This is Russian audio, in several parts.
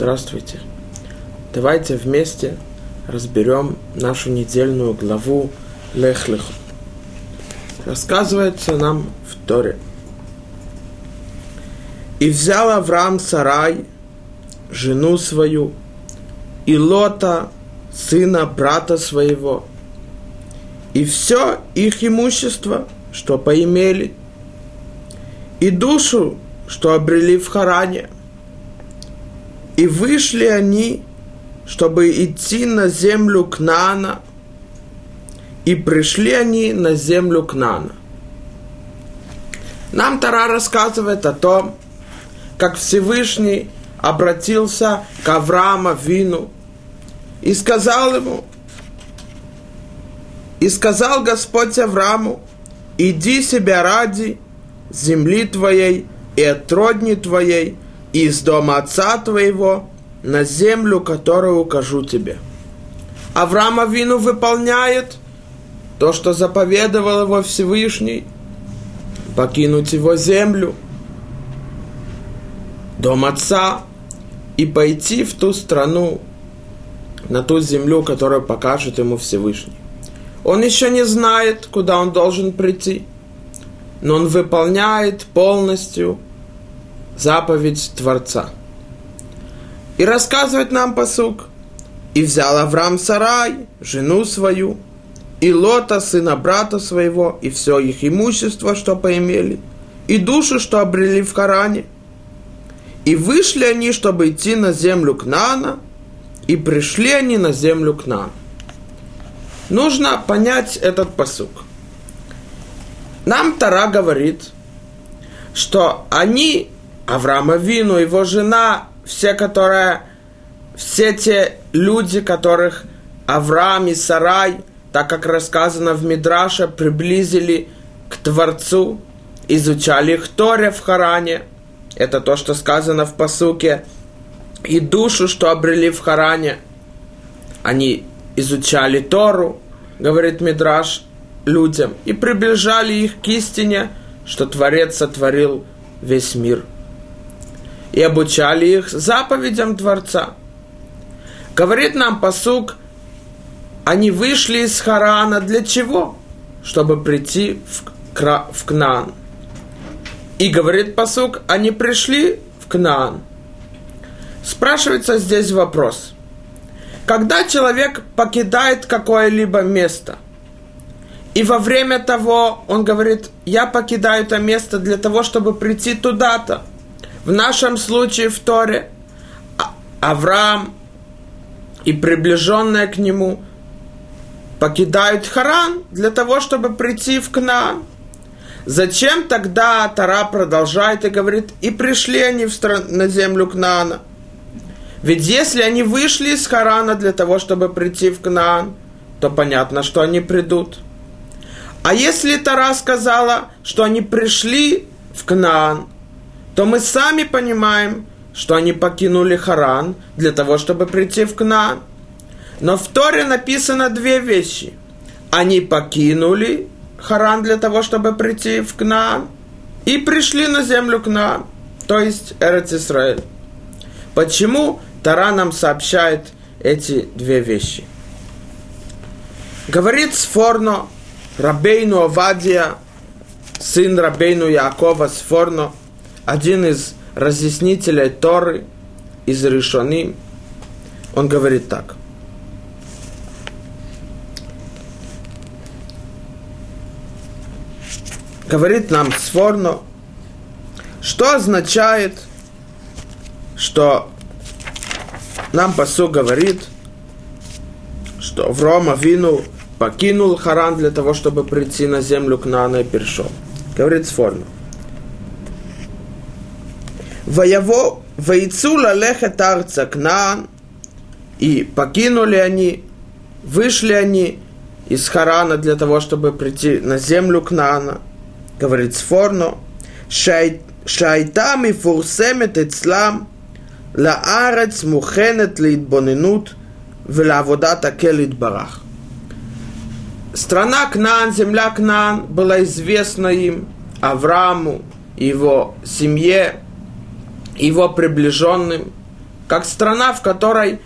Здравствуйте. Давайте вместе разберем нашу недельную главу Лехлиху. Рассказывается нам в Торе. И взял Авраам Сарай, жену свою, и Лота, сына брата своего, и все их имущество, что поимели, и душу, что обрели в Харане – и вышли они, чтобы идти на землю Кнана, и пришли они на землю Кнана. Нам Тара рассказывает о том, как Всевышний обратился к Аврааму Вину и сказал ему, и сказал Господь Аврааму, иди себя ради земли твоей и от твоей, из дома отца твоего на землю, которую укажу тебе. Авраам Авину выполняет то, что заповедовал его Всевышний, покинуть его землю, дом отца, и пойти в ту страну, на ту землю, которую покажет ему Всевышний. Он еще не знает, куда он должен прийти, но он выполняет полностью – заповедь Творца. И рассказывает нам посук. И взял Авраам Сарай, жену свою, и Лота, сына брата своего, и все их имущество, что поимели, и душу, что обрели в Харане. И вышли они, чтобы идти на землю Кнана, и пришли они на землю Кнана. Нужно понять этот посук. Нам Тара говорит, что они Авраама Вину, его жена, все, которые, все те люди, которых Авраам и Сарай, так как рассказано в Мидраше, приблизили к Творцу, изучали их Торе в Харане. Это то, что сказано в посуке. И душу, что обрели в Харане. Они изучали Тору, говорит Мидраш, людям, и приближали их к истине, что Творец сотворил весь мир – и обучали их заповедям Творца. Говорит нам посук, они вышли из Харана для чего? Чтобы прийти в, в Кнаан. И говорит посук, они пришли в Кнаан. Спрашивается здесь вопрос. Когда человек покидает какое-либо место, и во время того он говорит, я покидаю это место для того, чтобы прийти туда-то – в нашем случае в Торе а, Авраам и приближенные к нему покидают Харан для того, чтобы прийти в Кнаан. Зачем тогда Тара продолжает и говорит, и пришли они в стран, на землю Кнаана? Ведь если они вышли из Харана для того, чтобы прийти в Кнаан, то понятно, что они придут. А если Тара сказала, что они пришли в Кнаан, то мы сами понимаем, что они покинули Харан для того, чтобы прийти в Кнаан. Но в Торе написано две вещи. Они покинули Харан для того, чтобы прийти в Кнаан, и пришли на землю Кнаан, то есть Эрец Исраэль. Почему Тара нам сообщает эти две вещи? Говорит Сфорно, Рабейну Авадия, сын Рабейну Якова Сфорно, один из разъяснителей Торы из Решони, он говорит так. Говорит нам Сфорно, что означает, что нам посу говорит, что Врома Вину покинул Харан для того, чтобы прийти на землю к Нана и перешел. Говорит Сфорно. Воево, Ваицула лехет арца кнаан, и покинули они, вышли они из Харана для того, чтобы прийти на землю Кнаана, говорит Сфорно, Шай, и фурсемет ицлам, ла арец мухенет литбонинут, велаводата келит барах. Страна Кнаан, земля Кнаан была известна им, Аврааму, его семье, его приближенным, как страна, в которой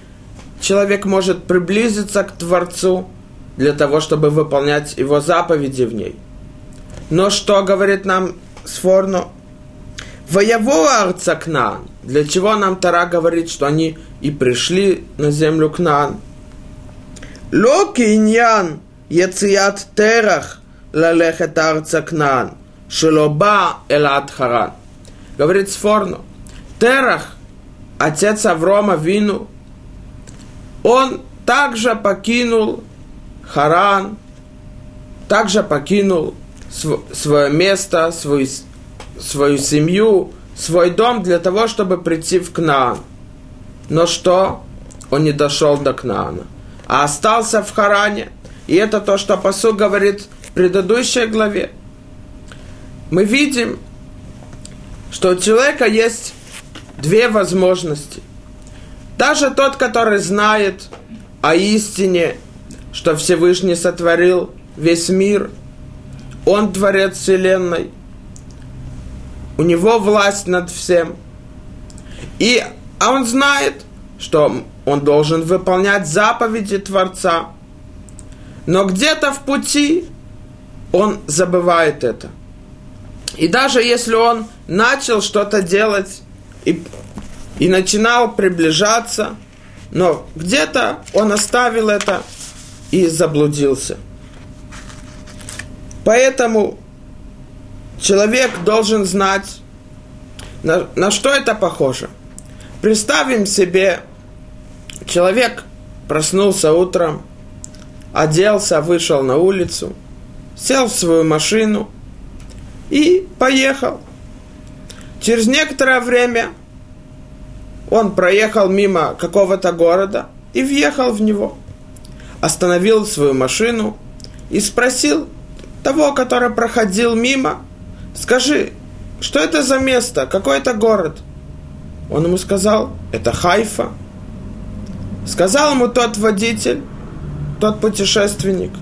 человек может приблизиться к Творцу для того, чтобы выполнять его заповеди в ней. Но что говорит нам Сфорно? Воево Арцакнан. Для чего нам Тара говорит, что они и пришли на землю Кнан? Локи иньян яцият терах лалехет Арцакнан. Шелоба элат харан. Говорит Сфорно. Терах, отец Аврома Вину, он также покинул Харан, также покинул свое место, свою, свою семью, свой дом для того, чтобы прийти в Кнаан. Но что? Он не дошел до Кнаана, а остался в Харане. И это то, что Пасу говорит в предыдущей главе. Мы видим, что у человека есть две возможности. Даже тот, который знает о истине, что Всевышний сотворил весь мир, он творец Вселенной, у него власть над всем. И, а он знает, что он должен выполнять заповеди Творца. Но где-то в пути он забывает это. И даже если он начал что-то делать и, и начинал приближаться, но где-то он оставил это и заблудился. Поэтому человек должен знать, на, на что это похоже. Представим себе, человек проснулся утром, оделся, вышел на улицу, сел в свою машину и поехал. Через некоторое время он проехал мимо какого-то города и въехал в него. Остановил свою машину и спросил того, который проходил мимо, скажи, что это за место, какой это город? Он ему сказал, это Хайфа. Сказал ему тот водитель, тот путешественник,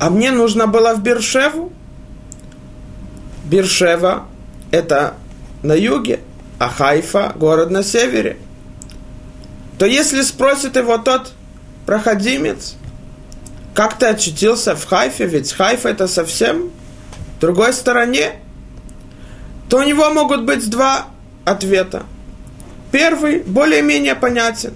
а мне нужно было в Бершеву. Бершева – это на юге, а Хайфа – город на севере. То если спросит его тот проходимец, как ты очутился в Хайфе, ведь Хайфа это совсем другой стороне, то у него могут быть два ответа. Первый более-менее понятен.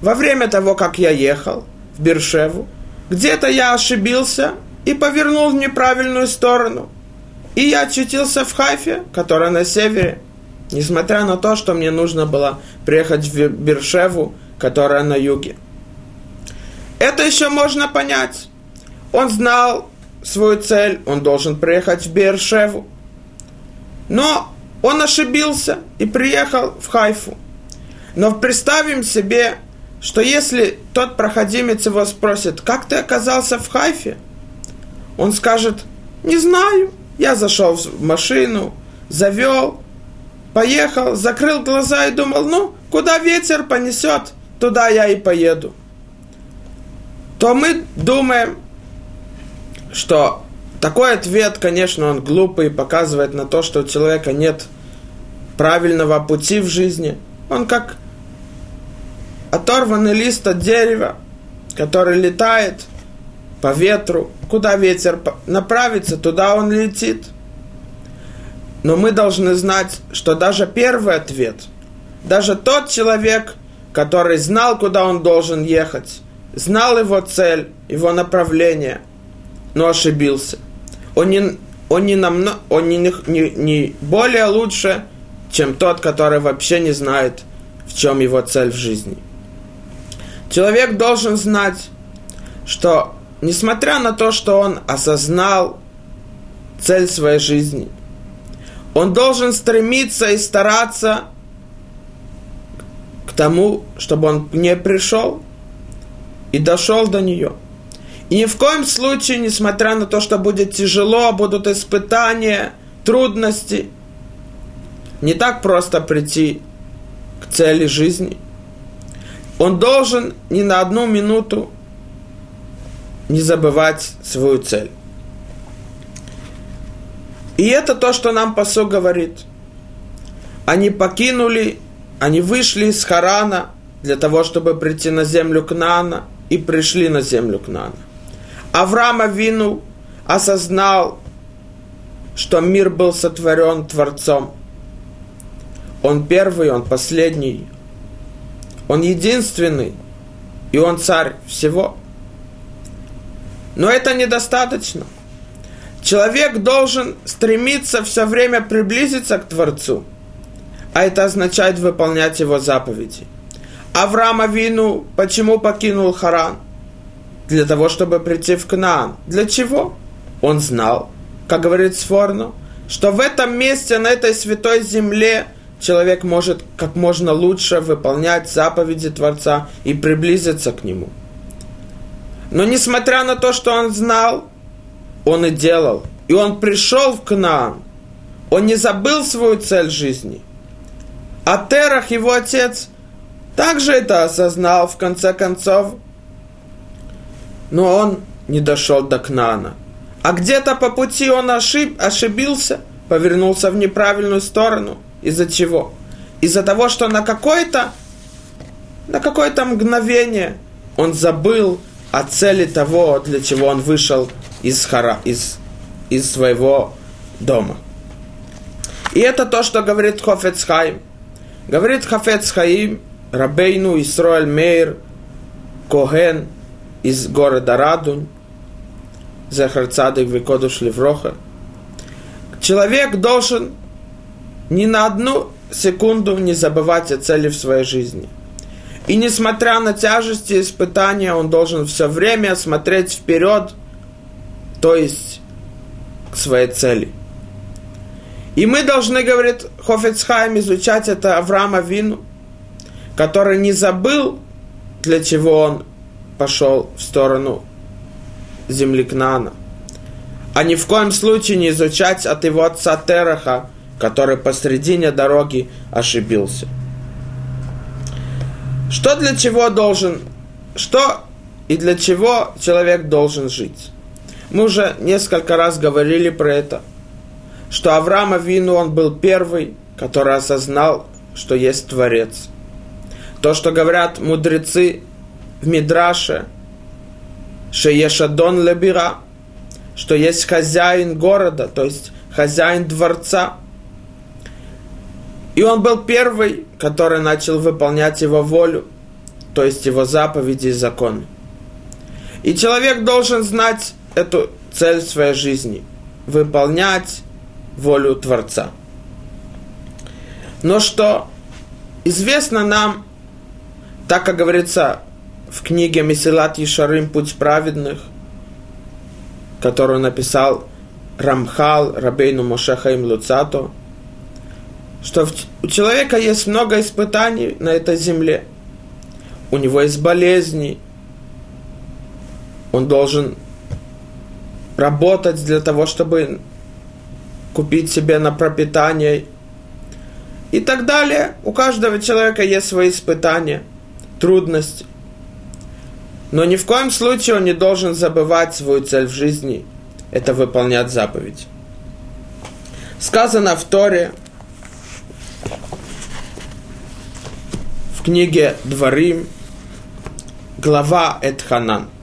Во время того, как я ехал в Бершеву, где-то я ошибился и повернул в неправильную сторону – и я очутился в Хайфе, которая на севере, несмотря на то, что мне нужно было приехать в Бершеву, которая на юге. Это еще можно понять. Он знал свою цель, он должен приехать в Бершеву. Но он ошибился и приехал в Хайфу. Но представим себе, что если тот проходимец его спросит, как ты оказался в Хайфе, он скажет, не знаю, я зашел в машину, завел, поехал, закрыл глаза и думал, ну, куда ветер понесет, туда я и поеду. То мы думаем, что такой ответ, конечно, он глупый, показывает на то, что у человека нет правильного пути в жизни. Он как оторванный лист от дерева, который летает по ветру, куда ветер направится, туда он летит. Но мы должны знать, что даже первый ответ, даже тот человек, который знал, куда он должен ехать, знал его цель, его направление, но ошибился. Он не, он не, намно, он не, не, не более лучше, чем тот, который вообще не знает, в чем его цель в жизни. Человек должен знать, что несмотря на то, что он осознал цель своей жизни, он должен стремиться и стараться к тому, чтобы он не пришел и дошел до нее. И ни в коем случае, несмотря на то, что будет тяжело, будут испытания, трудности, не так просто прийти к цели жизни. Он должен ни на одну минуту не забывать свою цель. И это то, что нам посол говорит. Они покинули они вышли из Харана для того, чтобы прийти на землю Кнана, и пришли на землю Кнана. Авраам Авину осознал, что мир был сотворен Творцом. Он первый, он последний, он единственный, и он царь всего. Но это недостаточно. Человек должен стремиться все время приблизиться к Творцу, а это означает выполнять его заповеди. Авраам Авину почему покинул Харан? Для того, чтобы прийти в Кнаан. Для чего? Он знал, как говорит Сфорно, что в этом месте, на этой святой земле, человек может как можно лучше выполнять заповеди Творца и приблизиться к Нему. Но несмотря на то, что он знал, он и делал. И он пришел в Кнаан. Он не забыл свою цель жизни. А Терах, его отец, также это осознал в конце концов. Но он не дошел до Кнана. А где-то по пути он ошиб, ошибился, повернулся в неправильную сторону. Из-за чего? Из-за того, что на какое-то на какое-то мгновение он забыл о цели того, для чего он вышел из, хара, из, из своего дома. И это то, что говорит Хофецхайм. Говорит Хофецхайм, Рабейну Исроэль Мейр, Коген из города Радунь, Захар Цадык Викодуш Левроха. Человек должен ни на одну секунду не забывать о цели в своей жизни. И несмотря на тяжести испытания, он должен все время смотреть вперед, то есть к своей цели. И мы должны, говорит Хофецхайм, изучать это Авраама Вину, который не забыл, для чего он пошел в сторону земли Кнана. А ни в коем случае не изучать от его отца Тераха, который посредине дороги ошибился. Что для чего должен, что и для чего человек должен жить? Мы уже несколько раз говорили про это, что Авраам Авину, он был первый, который осознал, что есть Творец. То, что говорят мудрецы в Мидраше, что Ешадон Лебира, что есть хозяин города, то есть хозяин дворца. И он был первый, который начал выполнять его волю, то есть его заповеди и законы. И человек должен знать эту цель своей жизни – выполнять волю Творца. Но что известно нам, так как говорится в книге Месилат Ишарим «Путь праведных», которую написал Рамхал Рабейну Мошехаим Луцато, что у человека есть много испытаний на этой земле. У него есть болезни. Он должен работать для того, чтобы купить себе на пропитание и так далее. У каждого человека есть свои испытания, трудности. Но ни в коем случае он не должен забывать свою цель в жизни. Это выполнять заповедь. Сказано в Торе, в книге Дворим, глава Эдханан –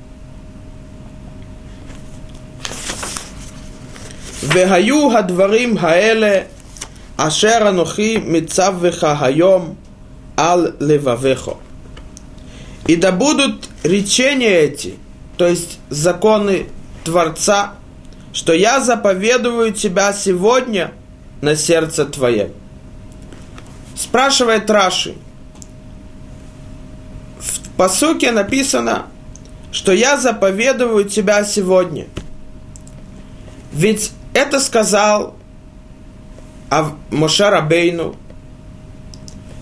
והיו הדברים האלה אשר אנוכי מצווך היום על לבבך. И да будут речения эти, то есть законы Творца, что я заповедую тебя сегодня на сердце твое. Спрашивает Раши. Посуке написано, что я заповедую тебя сегодня. Ведь это сказал Моше Рабейну,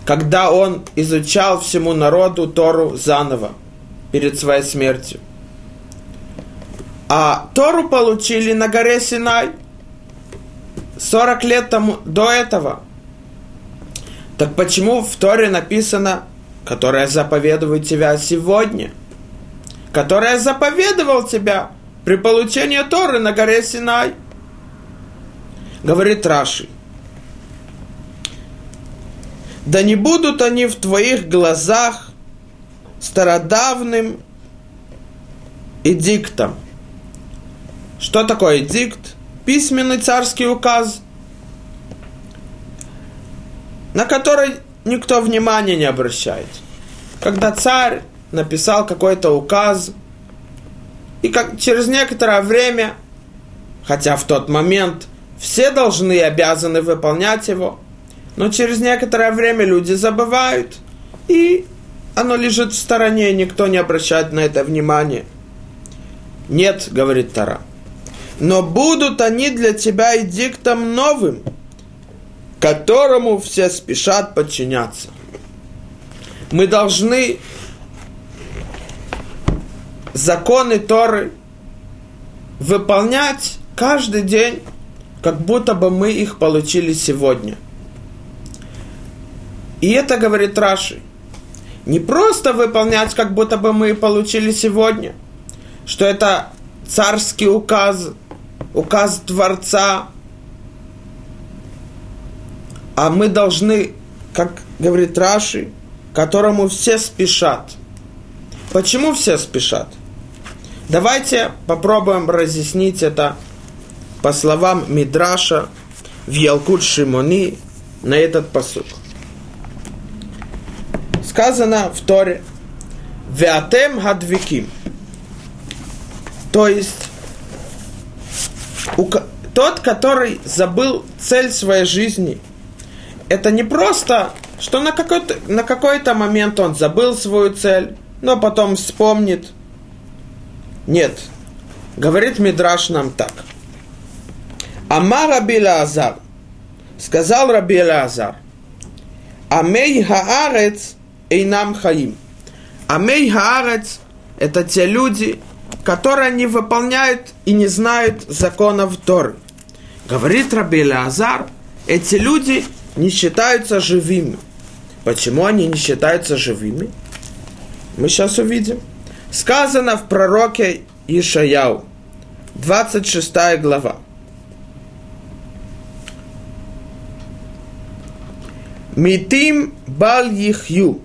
когда он изучал всему народу Тору заново перед своей смертью. А Тору получили на горе Синай 40 лет тому, до этого. Так почему в Торе написано, которая заповедует тебя сегодня, которая заповедовал тебя при получении Торы на горе Синай – Говорит Раши. Да не будут они в твоих глазах стародавным эдиктом. Что такое эдикт? Письменный царский указ, на который никто внимания не обращает. Когда царь написал какой-то указ, и как через некоторое время, хотя в тот момент все должны и обязаны выполнять его, но через некоторое время люди забывают, и оно лежит в стороне, никто не обращает на это внимания. Нет, говорит Тара. Но будут они для тебя эдиктом новым, которому все спешат подчиняться. Мы должны законы Торы выполнять каждый день, как будто бы мы их получили сегодня. И это говорит Раши. Не просто выполнять, как будто бы мы получили сегодня, что это царский указ, указ Творца, а мы должны, как говорит Раши, которому все спешат. Почему все спешат? Давайте попробуем разъяснить это по словам Мидраша в Ялкут Шимони на этот посуд. Сказано в Торе Веатем Хадвиким. То есть тот, который забыл цель своей жизни, это не просто, что на какой-то, на какой-то момент он забыл свою цель, но потом вспомнит – нет. Говорит Мидраш нам так. Ама Раби. Сказал Раби Лазар. Амей Хаарец нам Хаим. Амей Хаарец – это те люди, которые не выполняют и не знают законов Торы. Говорит Раби эти люди не считаются живыми. Почему они не считаются живыми? Мы сейчас увидим – Сказано в пророке Ишаяу, 26 глава. Митим бал ихью.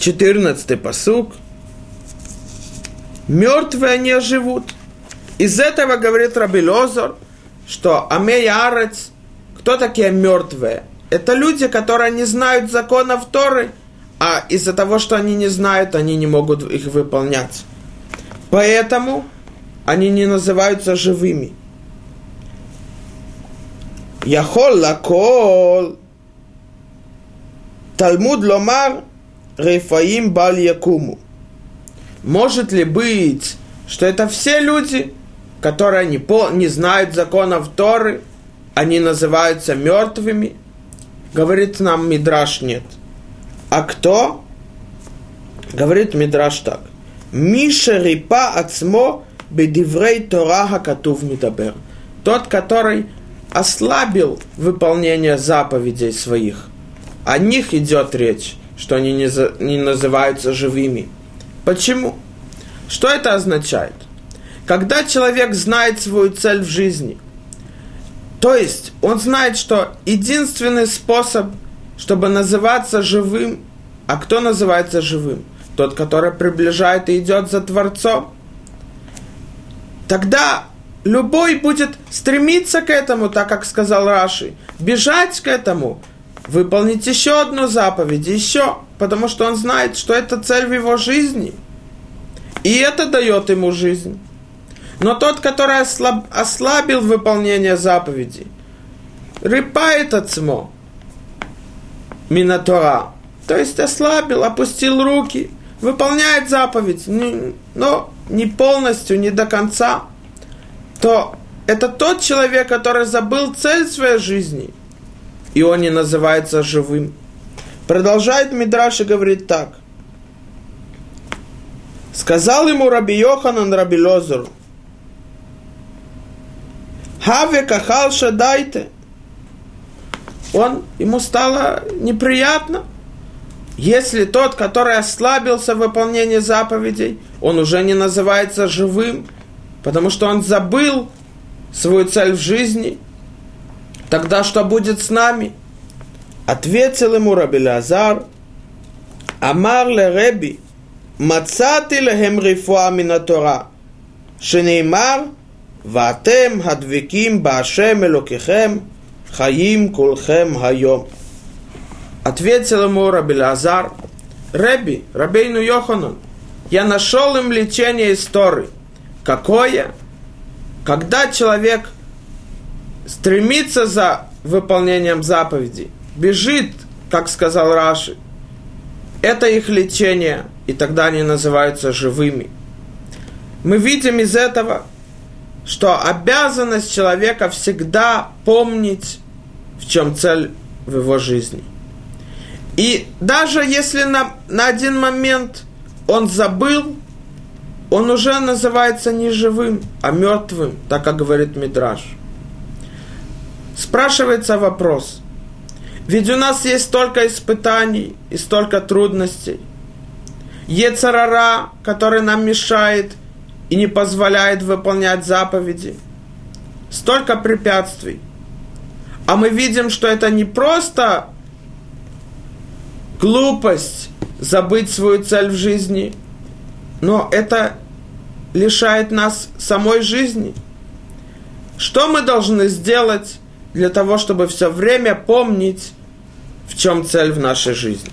14 посук. Мертвые не живут. Из этого говорит Раби Лозор, что Амей Арец, кто такие мертвые? Это люди, которые не знают законов Торы – а из-за того, что они не знают, они не могут их выполнять. Поэтому они не называются живыми. Яхол лакол Талмуд ломар Рефаим Баль Якуму. Может ли быть, что это все люди, которые не, по, не знают законов Торы, они называются мертвыми? Говорит нам Мидраш нет. А кто? Говорит Мидраш так. Миша рипа ацмо бедиврей Тора хакатув мидабер. Тот, который ослабил выполнение заповедей своих. О них идет речь, что они не, за, не называются живыми. Почему? Что это означает? Когда человек знает свою цель в жизни, то есть он знает, что единственный способ – чтобы называться живым. А кто называется живым? Тот, который приближает и идет за Творцом. Тогда любой будет стремиться к этому, так как сказал Раши, бежать к этому, выполнить еще одну заповедь, еще, потому что он знает, что это цель в его жизни. И это дает ему жизнь. Но тот, который ослаб, ослабил выполнение заповедей, рыпает от отцмо, Минатора. То есть ослабил, опустил руки, выполняет заповедь, но не полностью, не до конца, то это тот человек, который забыл цель своей жизни, и он не называется живым. Продолжает Мидраш и говорит так. Сказал ему Раби Йоханан Раби Лозеру, Хаве кахал дайте. Он, ему стало неприятно. Если тот, который ослабился в выполнении заповедей, он уже не называется живым, потому что он забыл свою цель в жизни, тогда что будет с нами? Ответил ему Рабелязар, Амар ле Реби, Мацати лехем рифуа минатора, Шенеймар – «Ватем хадвиким башем элокихем хаим кулхем хайом». Ответил ему Лазар. Реби, Рабейну Йоханан, я нашел им лечение истории. Какое? Когда человек стремится за выполнением заповедей, бежит, как сказал Раши, это их лечение, и тогда они называются живыми. Мы видим из этого, что обязанность человека всегда помнить, в чем цель в его жизни. И даже если на, на один момент он забыл, он уже называется не живым, а мертвым, так как говорит Мидраш. Спрашивается вопрос. Ведь у нас есть столько испытаний и столько трудностей. Ецарара, который нам мешает и не позволяет выполнять заповеди. Столько препятствий. А мы видим, что это не просто глупость забыть свою цель в жизни, но это лишает нас самой жизни. Что мы должны сделать для того, чтобы все время помнить, в чем цель в нашей жизни?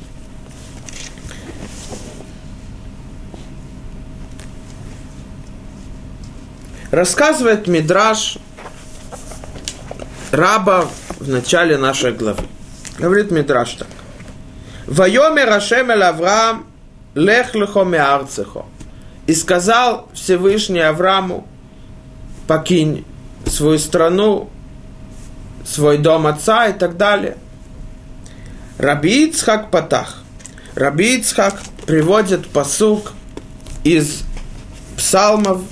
Рассказывает Мидраш раба в начале нашей главы. Говорит Мидраш так. Вайомер Ашем эль Авраам лех лехо меарцехо. И сказал Всевышний Аврааму, покинь свою страну, свой дом отца и так далее. Раби Ицхак Патах. Раби Ицхак приводит посук из псалмов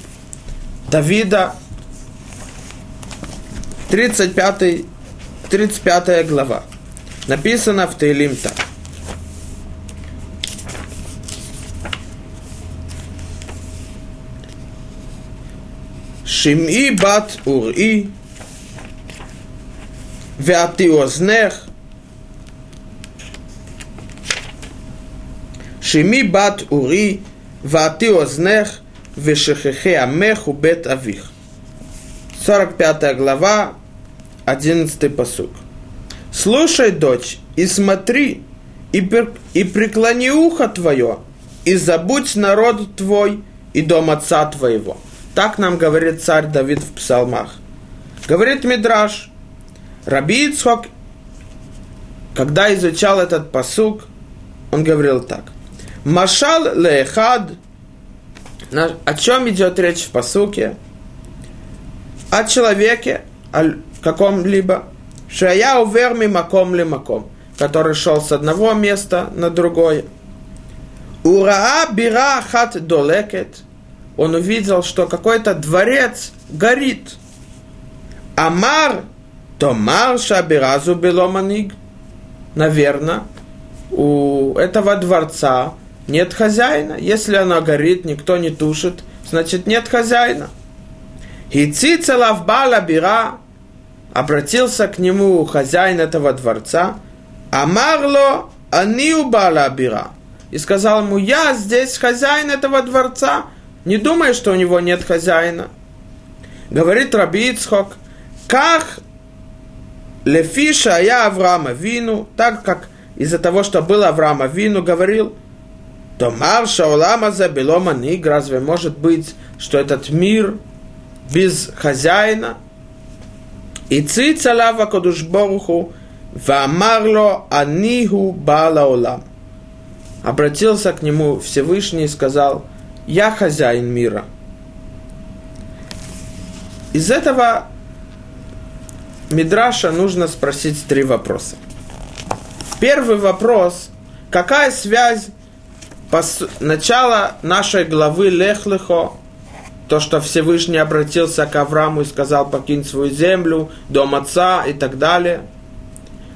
Давида, 35, 35 глава. Написано в Тейлим так. Шими бат ури, Вяти ознех, Шими бат ури, Вяти ознех, Вешехехе Амеху Бет Авих. 45 глава, 11 посук. Слушай, дочь, и смотри, и, пер... и преклони ухо твое, и забудь народ твой и дом отца твоего. Так нам говорит царь Давид в псалмах. Говорит Мидраш, Раби Ицхок, когда изучал этот посук, он говорил так. Машал леехад – о чем идет речь в посуке? О человеке, о каком-либо, шая увер маком ли маком, который шел с одного места на другое. Ураа бира хат долекет – он увидел, что какой-то дворец горит. Амар, то мар шабиразу беломаник. Наверное, у этого дворца нет хозяина. Если она горит, никто не тушит, значит нет хозяина. Хици лавбала бира обратился к нему хозяин этого дворца. Амарло аниубала бира. И сказал ему, я здесь хозяин этого дворца, не думай, что у него нет хозяина. Говорит Раби Ицхок, как Лефиша я Авраама Вину, так как из-за того, что был Авраама Вину, говорил, то Марша Улама за Белома Ник, разве может быть, что этот мир без хозяина? И цицалава Кодушборуху, Вамарло Аниху Бала Улам. Обратился к нему Всевышний и сказал – я хозяин мира. Из этого Мидраша нужно спросить три вопроса. Первый вопрос, какая связь пос... начала нашей главы Лехлехо, то, что Всевышний обратился к Аврааму и сказал, покинь свою землю, дом отца и так далее,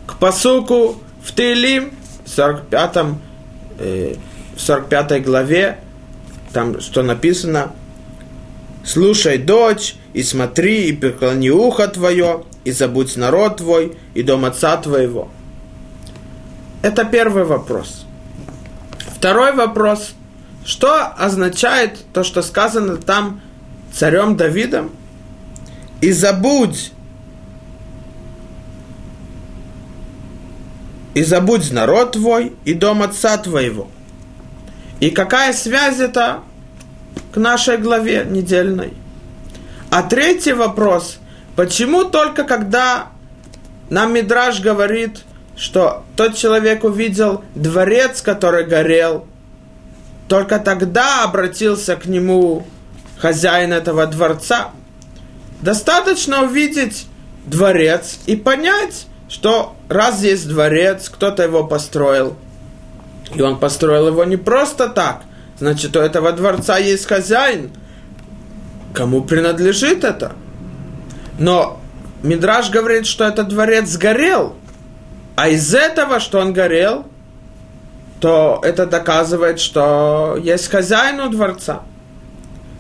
к посуку в Тейлим, в 45, э, в 45 главе, там что написано, слушай, дочь, и смотри, и преклони ухо твое, и забудь народ твой, и дом отца твоего. Это первый вопрос. Второй вопрос. Что означает то, что сказано там царем Давидом? И забудь, и забудь народ твой и дом отца твоего. И какая связь это к нашей главе недельной? А третий вопрос. Почему только когда нам Мидраж говорит, что тот человек увидел дворец, который горел, только тогда обратился к нему хозяин этого дворца. Достаточно увидеть дворец и понять, что раз есть дворец, кто-то его построил, и он построил его не просто так, значит, у этого дворца есть хозяин, кому принадлежит это. Но Мидраж говорит, что этот дворец сгорел, а из этого, что он горел, то это доказывает, что есть хозяин у дворца.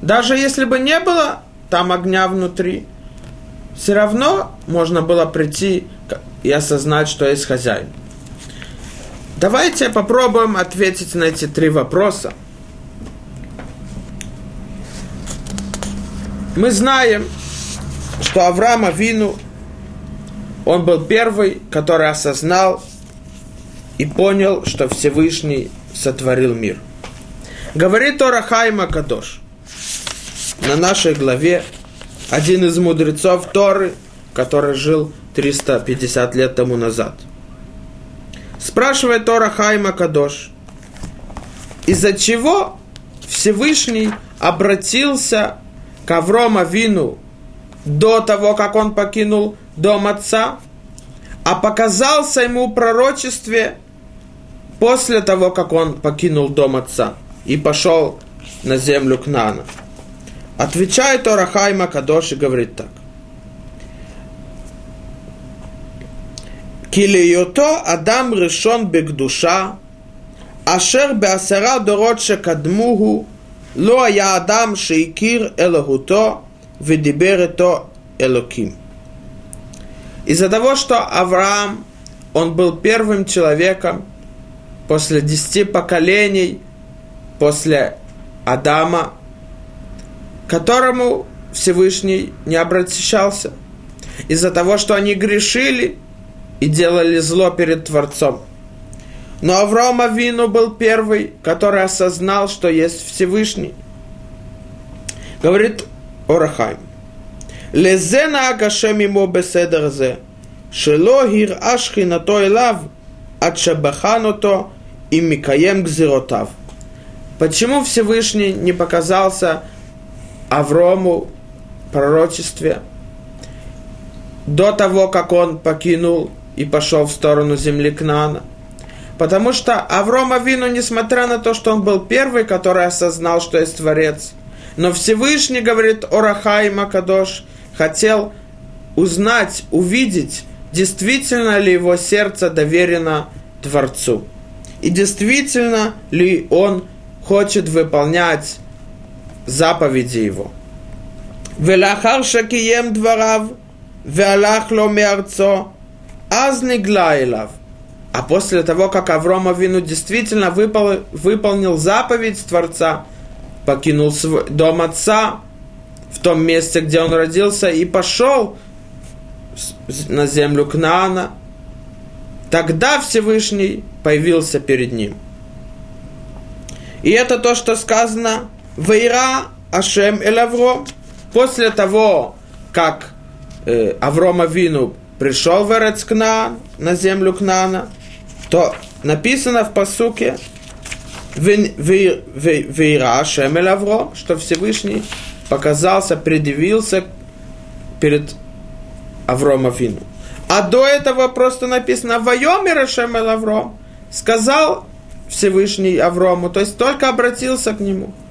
Даже если бы не было там огня внутри, все равно можно было прийти и осознать, что есть хозяин. Давайте попробуем ответить на эти три вопроса. Мы знаем, что Авраам Авину, он был первый, который осознал и понял, что Всевышний сотворил мир. Говорит Тора Хайма Кадош на нашей главе один из мудрецов Торы, который жил 350 лет тому назад. Спрашивает Тора Хайма Кадош, из-за чего Всевышний обратился к Аврома Вину до того, как он покинул дом отца, а показался ему в пророчестве после того, как он покинул дом отца и пошел на землю Кнана. Отвечает Орахайма Макадош и говорит так. Килиюто Адам решен бекдуша, ашер беасара дорот шекадмугу, ло я Адам шейкир элагуто, ведибере то элоким. Из-за того, что Авраам, он был первым человеком после десяти поколений, после Адама, которому Всевышний не обращался. Из-за того, что они грешили и делали зло перед Творцом. Но Авраам Авину был первый, который осознал, что есть Всевышний. Говорит Орахайм. Лезена агашем ему беседер зе, шело хир ашхи на то элав, от шабахануто и микаем гзиротав. Почему Всевышний не показался Аврому пророчестве до того, как он покинул и пошел в сторону земли Кнана. Потому что Авром Авину, несмотря на то, что он был первый, который осознал, что есть Творец, но Всевышний, говорит Орахай Макадош, хотел узнать, увидеть, действительно ли его сердце доверено Творцу. И действительно ли он хочет выполнять заповеди его. ולאחר שקיים דבריו והלך לו מארצו, אז נגלה אליו. А после того, как Аврома Вину действительно выпол, выполнил заповедь Творца, покинул свой дом отца в том месте, где он родился, и пошел на землю Кнаана, тогда Всевышний появился перед ним. И это то, что сказано Вейра Ашем Эль Авром. После того, как э, Авром Авину пришел в Эрец Кнаан, на землю Кнаана, то написано в посуке Вейра Ашем Эль Авром, что Всевышний показался, предъявился перед Авром Авину. А до этого просто написано «Вайомер Ашем Эль Авром» сказал Всевышний Аврому, то есть только обратился к нему –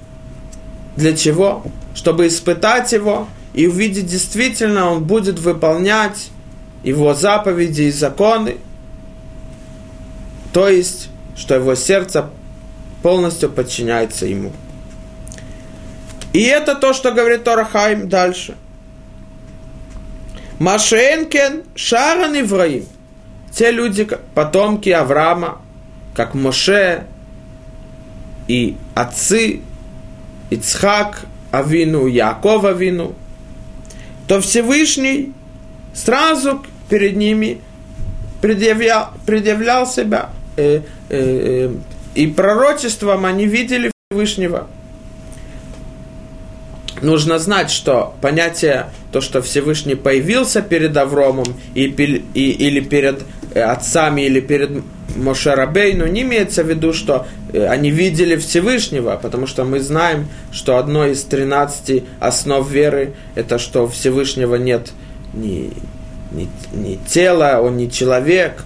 для чего? Чтобы испытать его и увидеть, действительно он будет выполнять его заповеди и законы. То есть, что его сердце полностью подчиняется ему. И это то, что говорит Торахайм дальше. Машенкен Шаран Ивраим. Те люди, потомки Авраама, как Моше и отцы, Ицхак, Авину, Яков Авину, то Всевышний сразу перед ними предъявлял, предъявлял себя. Э, э, э, и пророчеством они видели Всевышнего. Нужно знать, что понятие, то, что Всевышний появился перед Авромом и, и, или перед э, отцами, или перед Мошерабейну, не имеется в виду, что э, они видели Всевышнего, потому что мы знаем, что одно из 13 основ веры – это что Всевышнего нет ни, ни, ни тела, он не человек,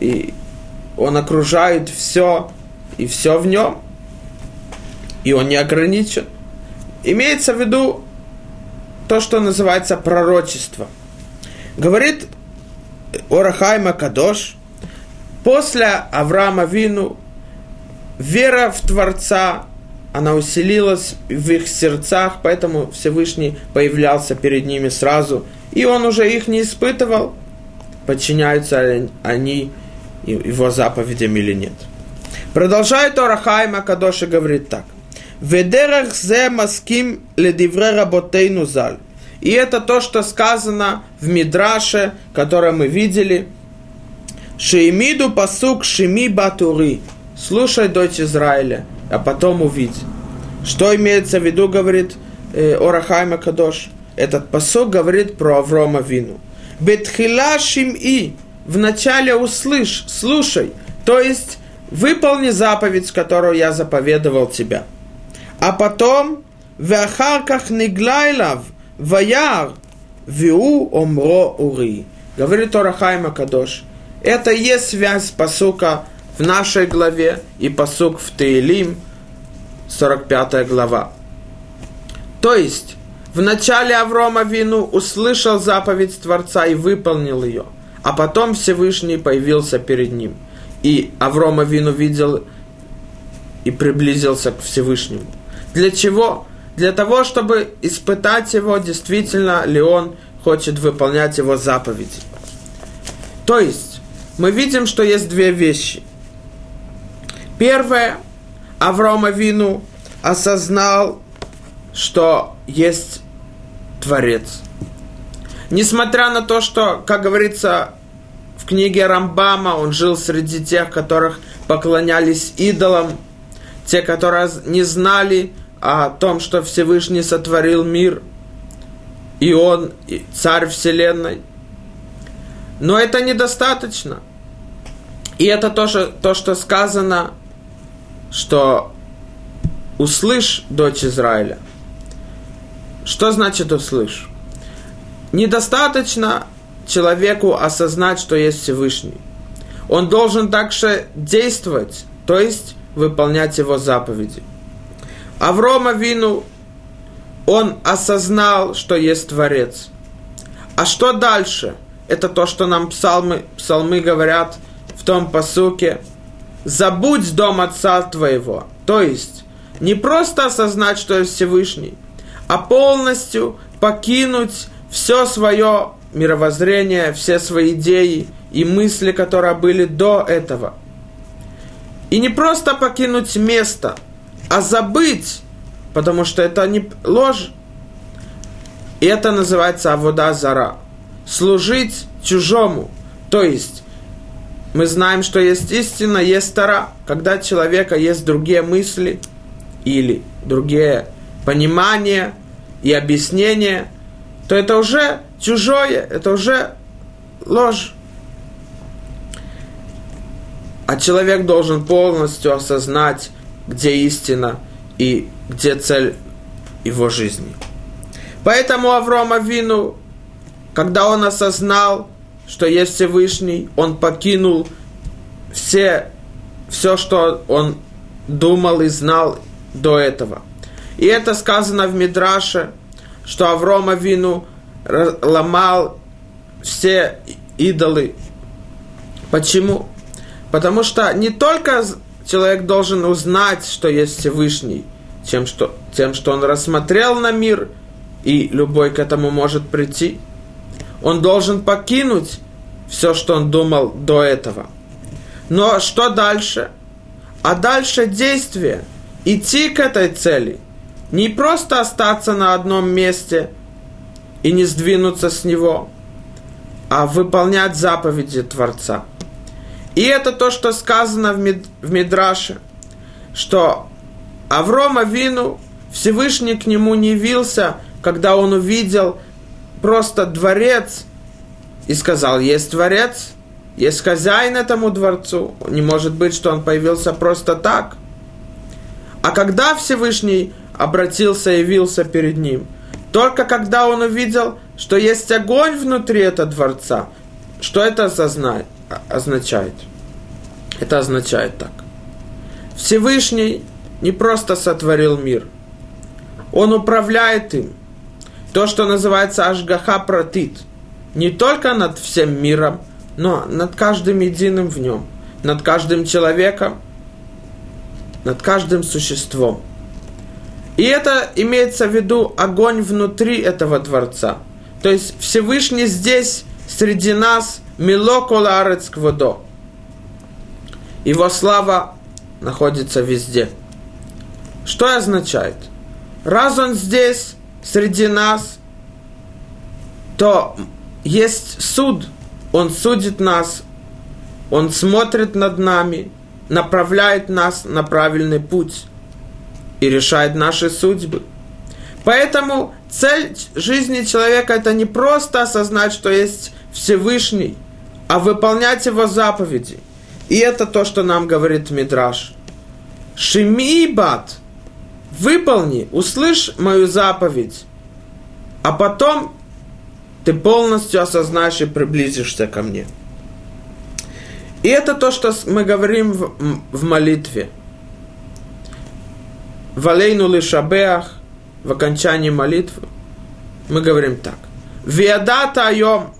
и он окружает все, и все в нем, и он не ограничен. Имеется в виду то, что называется пророчество. Говорит Орахайма Кадош, после Авраама Вину вера в Творца, она усилилась в их сердцах, поэтому Всевышний появлялся перед ними сразу, и он уже их не испытывал, подчиняются они его заповедям или нет. Продолжает Орахайма Кадош и говорит так. Ведерах зе маским ледивре работейну заль. И это то, что сказано в Мидраше, которое мы видели. Шеимиду пасук шими батури. Слушай, дочь Израиля, а потом увидь. Что имеется в виду, говорит э, Орахайма Кадош? Этот посок говорит про Аврома Вину. Бетхила шим-и. Вначале услышь, слушай. То есть, выполни заповедь, которую я заповедовал тебя. А потом, вахарках неглайлав, ваяр, виу омро ури. Говорит Орахайма Кадош. Это и есть связь посука в нашей главе и посук в Таилим, 45 глава. То есть, в начале Аврома Вину услышал заповедь Творца и выполнил ее, а потом Всевышний появился перед ним. И Аврома Вину видел и приблизился к Всевышнему. Для чего? Для того, чтобы испытать его, действительно ли он хочет выполнять его заповеди. То есть, мы видим, что есть две вещи. Первое, Авраам Авину осознал, что есть Творец. Несмотря на то, что, как говорится в книге Рамбама, он жил среди тех, которых поклонялись идолам, те, которые не знали о том, что Всевышний сотворил мир, и Он царь Вселенной. Но это недостаточно. И это то, что, то, что сказано, что услышь, дочь Израиля. Что значит услышь? Недостаточно человеку осознать, что есть Всевышний. Он должен также действовать, то есть выполнять его заповеди. Аврома Вину, он осознал, что есть Творец. А что дальше? Это то, что нам псалмы, псалмы говорят в том посуке. Забудь дом отца твоего. То есть, не просто осознать, что есть Всевышний, а полностью покинуть все свое мировоззрение, все свои идеи и мысли, которые были до этого. И не просто покинуть место – а забыть, потому что это не ложь. И это называется авода зара. Служить чужому. То есть, мы знаем, что есть истина, есть тара. Когда человека есть другие мысли или другие понимания и объяснения, то это уже чужое, это уже ложь. А человек должен полностью осознать где истина и где цель его жизни. Поэтому Аврома Вину, когда он осознал, что есть Всевышний, он покинул все, все, что он думал и знал до этого. И это сказано в Мидраше, что Аврома Вину ломал все идолы. Почему? Потому что не только человек должен узнать, что есть Всевышний, тем что, тем, что он рассмотрел на мир, и любой к этому может прийти. Он должен покинуть все, что он думал до этого. Но что дальше? А дальше действие. Идти к этой цели. Не просто остаться на одном месте и не сдвинуться с него, а выполнять заповеди Творца. И это то, что сказано в, Мид, в Мидраше, что Аврома Вину Всевышний к нему не явился, когда он увидел просто дворец и сказал, есть дворец, есть хозяин этому дворцу. Не может быть, что он появился просто так. А когда Всевышний обратился и явился перед ним? Только когда он увидел, что есть огонь внутри этого дворца. Что это означает? Это означает так. Всевышний не просто сотворил мир. Он управляет им. То, что называется Ашгаха Пратит. Не только над всем миром, но над каждым единым в нем, над каждым человеком, над каждым существом. И это имеется в виду огонь внутри этого дворца. То есть Всевышний здесь, среди нас, милокола водо. Его слава находится везде. Что означает? Раз он здесь, среди нас, то есть суд – он судит нас, Он смотрит над нами, направляет нас на правильный путь и решает наши судьбы. Поэтому цель жизни человека это не просто осознать, что есть Всевышний, а выполнять его заповеди. И это то, что нам говорит Мидраш. Шимибат, выполни, услышь мою заповедь, а потом ты полностью осознаешь и приблизишься ко мне. И это то, что мы говорим в, молитве. В Алейну Лишабеах, в окончании молитвы, мы говорим так. Виадата айом,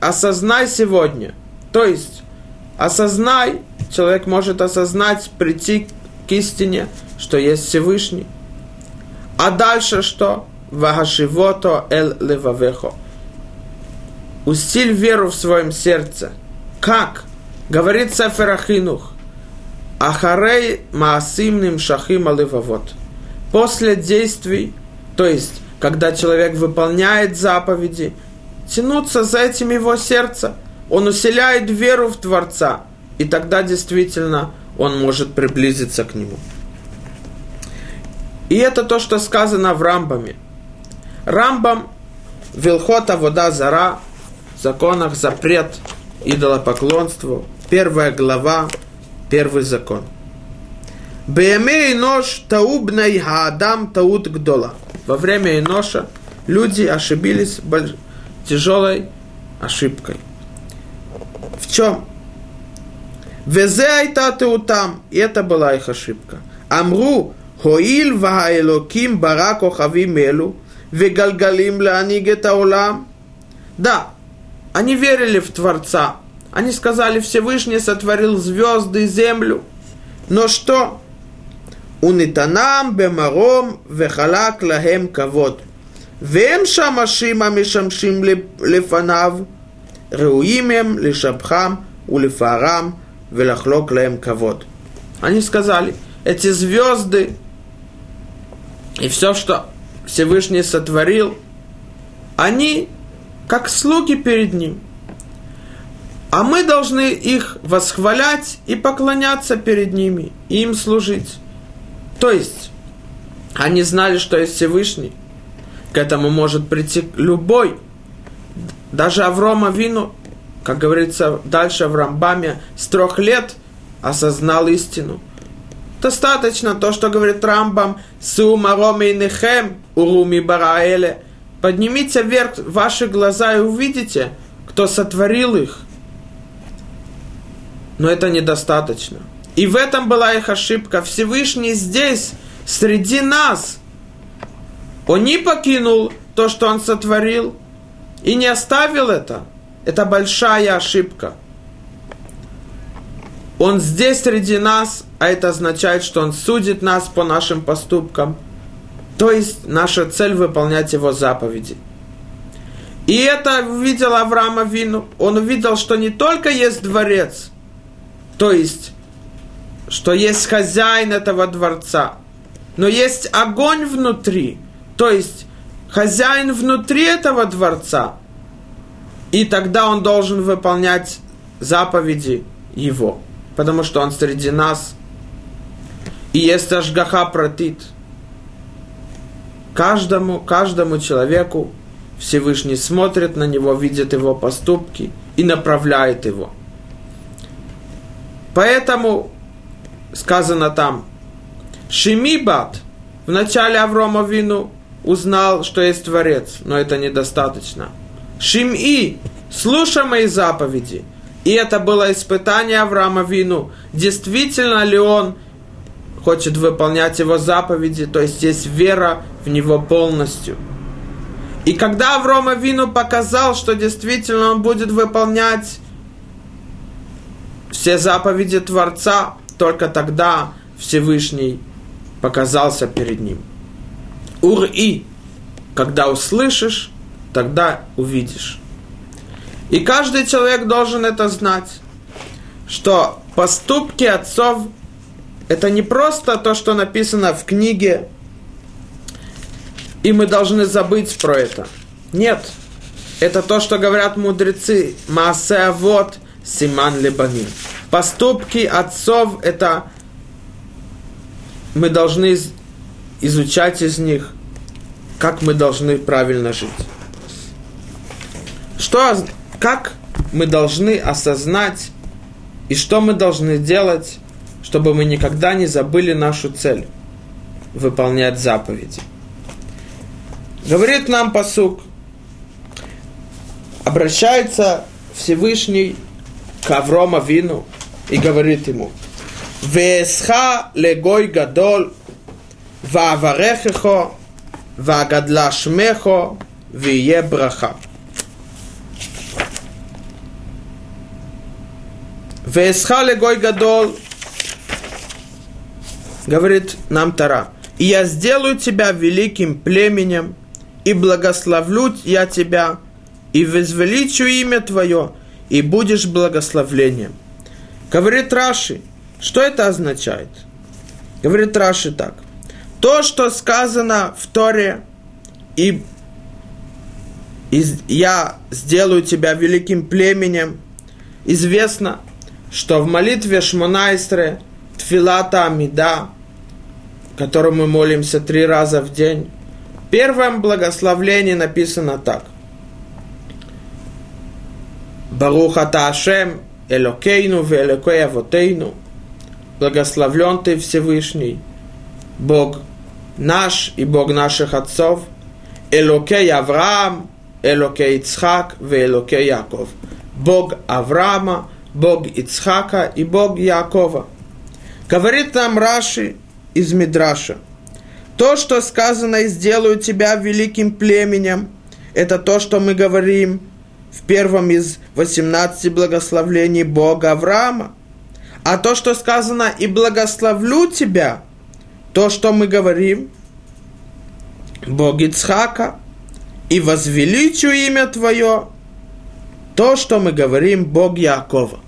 осознай сегодня. То есть, осознай, человек может осознать, прийти к истине, что есть Всевышний. А дальше что? Вагашивото эл левавехо усиль веру в своем сердце. Как? Говорит Сефер Ахинух. Ахарей маасимным шахим алывавот. После действий, то есть, когда человек выполняет заповеди, тянуться за этим его сердце. Он усиляет веру в Творца. И тогда действительно он может приблизиться к нему. И это то, что сказано в Рамбаме. Рамбам Вилхота вода зара законах запрет идолопоклонству. Первая глава, первый закон. Беемей нож таубнай хаадам таут гдола. Во время Иноша люди ошибились больш... тяжелой ошибкой. В чем? Везе айта теутам. И это была их ошибка. Амру хоил ваэлоким барак охавим элу вегалгалим лааниг аулам. Да, они верили в Творца. Они сказали, Всевышний сотворил звезды, и землю. Но что? Унитанам бемаром вехалак лахем кавод. Вем шамашим амишамшим лефанав. Реуимем лишабхам улифарам велахлок лахем кавод. Они сказали, эти звезды и все, что Всевышний сотворил, они как слуги перед ним – а мы должны их восхвалять и поклоняться перед ними, и им служить. То есть, они знали, что есть Всевышний. К этому может прийти любой. Даже Аврома Вину, как говорится дальше в Рамбаме, с трех лет осознал истину. Достаточно то, что говорит Рамбам, «Су мароми нехем уруми бараэле», Поднимите вверх ваши глаза и увидите, кто сотворил их. Но это недостаточно. И в этом была их ошибка. Всевышний здесь, среди нас. Он не покинул то, что он сотворил, и не оставил это. Это большая ошибка. Он здесь среди нас, а это означает, что он судит нас по нашим поступкам – то есть наша цель выполнять его заповеди. И это увидел Авраама Вину. Он увидел, что не только есть дворец, то есть, что есть хозяин этого дворца, но есть огонь внутри, то есть хозяин внутри этого дворца, и тогда он должен выполнять заповеди его, потому что он среди нас. И есть ажгаха протит. Каждому, каждому человеку Всевышний смотрит на него, видит его поступки и направляет его. Поэтому сказано там, Шимибат в начале Аврома Вину узнал, что есть Творец, но это недостаточно. Шим-И, слушай мои заповеди. И это было испытание Авраама Вину. Действительно ли он хочет выполнять его заповеди, то есть есть вера в него полностью. И когда Аврома Вину показал, что действительно он будет выполнять все заповеди Творца, только тогда Всевышний показался перед ним. Ур-и, когда услышишь, тогда увидишь. И каждый человек должен это знать, что поступки отцов – это не просто то, что написано в книге, и мы должны забыть про это. Нет, это то, что говорят мудрецы. Маасе вот симан лебаним. Поступки отцов – это мы должны изучать из них, как мы должны правильно жить. Что, как мы должны осознать и что мы должны делать, чтобы мы никогда не забыли нашу цель – выполнять заповеди. Говорит нам посук, обращается Всевышний к Аврома Вину и говорит ему, «Весха легой гадол, вааварехехо, вагадла шмехо, вие браха». Весхале гой гадол, говорит нам Тара, и я сделаю тебя великим племенем, и благословлю я тебя, и возвеличу имя твое, и будешь благословлением. Говорит Раши, что это означает? Говорит Раши так. То, что сказано в Торе, и, и я сделаю тебя великим племенем, известно – что в молитве Шмонайстре Тфилата Амида, которую мы молимся три раза в день, в первом благословлении написано так. Баруха Таашем, Элокейну, Велекей Авотейну, благословлен ты Всевышний, Бог наш и Бог наших отцов, Элокей Авраам, Элокей Ицхак, Велокей Яков. Бог Авраама, Бог Ицхака и Бог Якова. Говорит нам Раши из Мидраша. То, что сказано и сделаю тебя великим племенем, это то, что мы говорим в первом из 18 благословлений Бога Авраама. А то, что сказано и благословлю тебя, то, что мы говорим, Бог Ицхака, и возвеличу имя Твое, то, что мы говорим Бог Якова.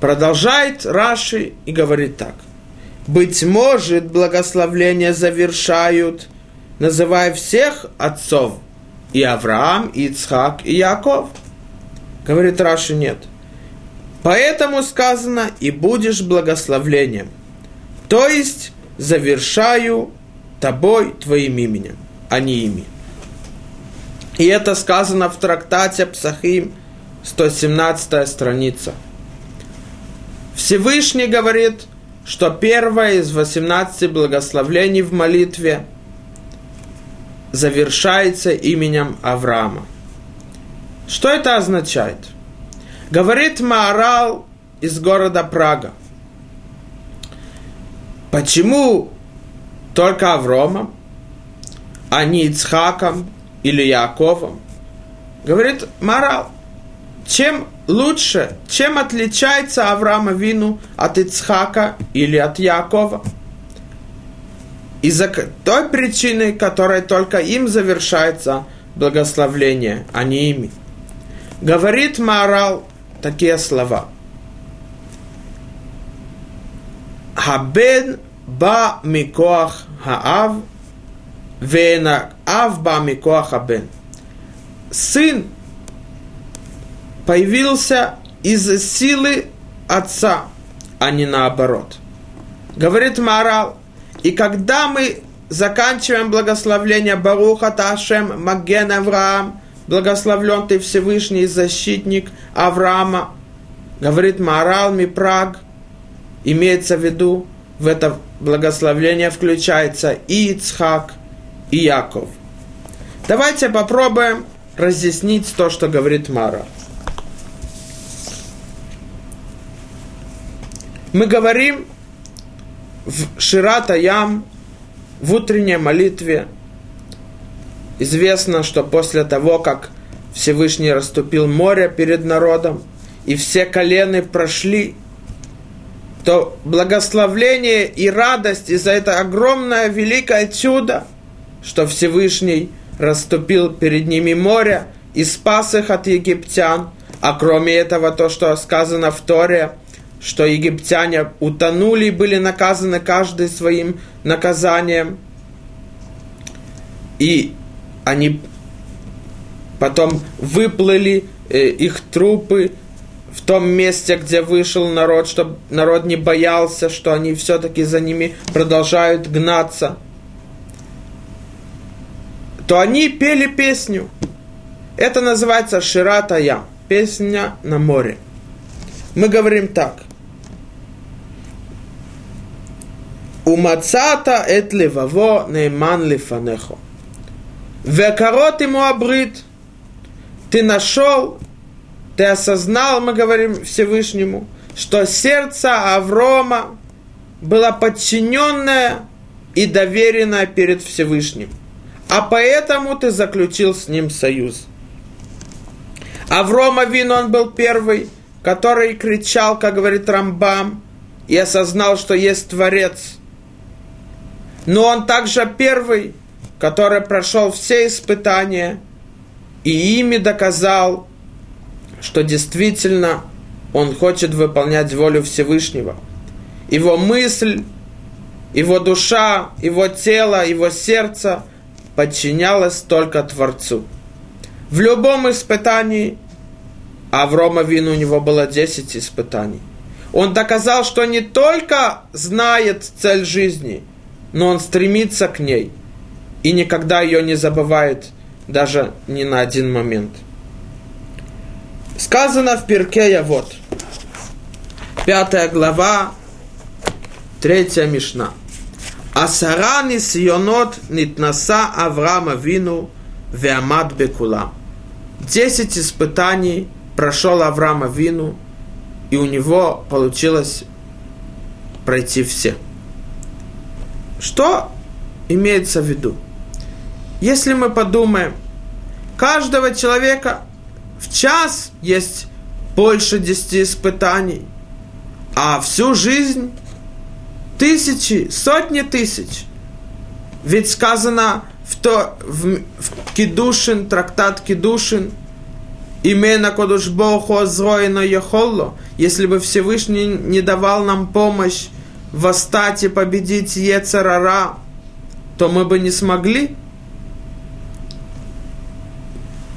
Продолжает Раши и говорит так. Быть может, благословления завершают, называя всех отцов, и Авраам, и Ицхак, и Яков. Говорит Раши, нет. Поэтому сказано, и будешь благословлением. То есть, завершаю тобой, твоим именем, а не ими. И это сказано в трактате Псахим, 117 страница – Всевышний говорит, что первое из 18 благословлений в молитве завершается именем Авраама. Что это означает? Говорит Маарал из города Прага. Почему только Авромом, а не Ицхаком или Яковом? Говорит Маарал, чем лучше, чем отличается Авраама Вину от Ицхака или от Якова? Из-за той причины, которой только им завершается благословление, а не ими. Говорит Маорал такие слова. Хабен ба микоах хаав, вена ав ба микоах хабен. Сын появился из силы отца, а не наоборот. Говорит Марал, и когда мы заканчиваем благословление Баруха Ташем Маген Авраам, благословлен ты Всевышний защитник Авраама, говорит Марал Мипраг, имеется в виду, в это благословление включается и Ицхак, и Яков. Давайте попробуем разъяснить то, что говорит Мара. Мы говорим в Ширата Ям, в утренней молитве, известно, что после того, как Всевышний расступил море перед народом, и все колены прошли, то благословление и радость из-за это огромное великое чудо, что Всевышний расступил перед ними море и спас их от египтян. А кроме этого, то, что сказано в Торе, что египтяне утонули и были наказаны каждый своим наказанием. И они потом выплыли, э, их трупы в том месте, где вышел народ, чтобы народ не боялся, что они все-таки за ними продолжают гнаться, то они пели песню. Это называется Ширатая, песня на море. Мы говорим так. Умацата эт леваво нейман лифанехо. Векарот ему абрит. Ты нашел, ты осознал, мы говорим Всевышнему, что сердце Аврома было подчиненное и доверенное перед Всевышним. А поэтому ты заключил с ним союз. Аврома Вин, он был первый, который кричал, как говорит Рамбам, и осознал, что есть Творец – но он также первый, который прошел все испытания и ими доказал, что действительно он хочет выполнять волю Всевышнего. Его мысль, его душа, его тело, его сердце подчинялось только Творцу. В любом испытании, Аврома Вину у него было 10 испытаний, он доказал, что не только знает цель жизни – но он стремится к ней и никогда ее не забывает даже ни на один момент. Сказано в Перке вот, пятая глава, третья мишна. Асарани сионот нитнаса Авраама вину веамад бекула. Десять испытаний прошел Авраама вину, и у него получилось пройти все. Что имеется в виду? Если мы подумаем, каждого человека в час есть больше десяти испытаний, а всю жизнь тысячи, сотни тысяч. Ведь сказано в, то, в, в Кедушин, трактат Кедушин, имена Кодуш Богу Азроина Яхолло, если бы Всевышний не давал нам помощь восстать и победить Ецарара, то мы бы не смогли.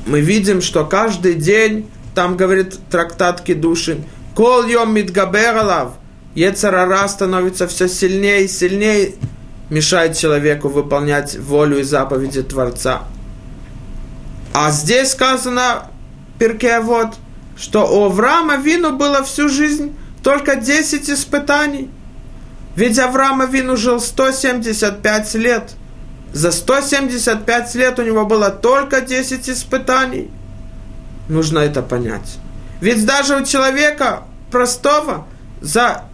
Мы видим, что каждый день, там говорит трактат Кедушин, Кол йом мидгабералав, Ецарара становится все сильнее и сильнее, мешает человеку выполнять волю и заповеди Творца. А здесь сказано, Перке вот, что у Авраама Вину было всю жизнь только 10 испытаний – ведь Авраам Авину жил 175 лет. За 175 лет у него было только 10 испытаний. Нужно это понять. Ведь даже у человека простого за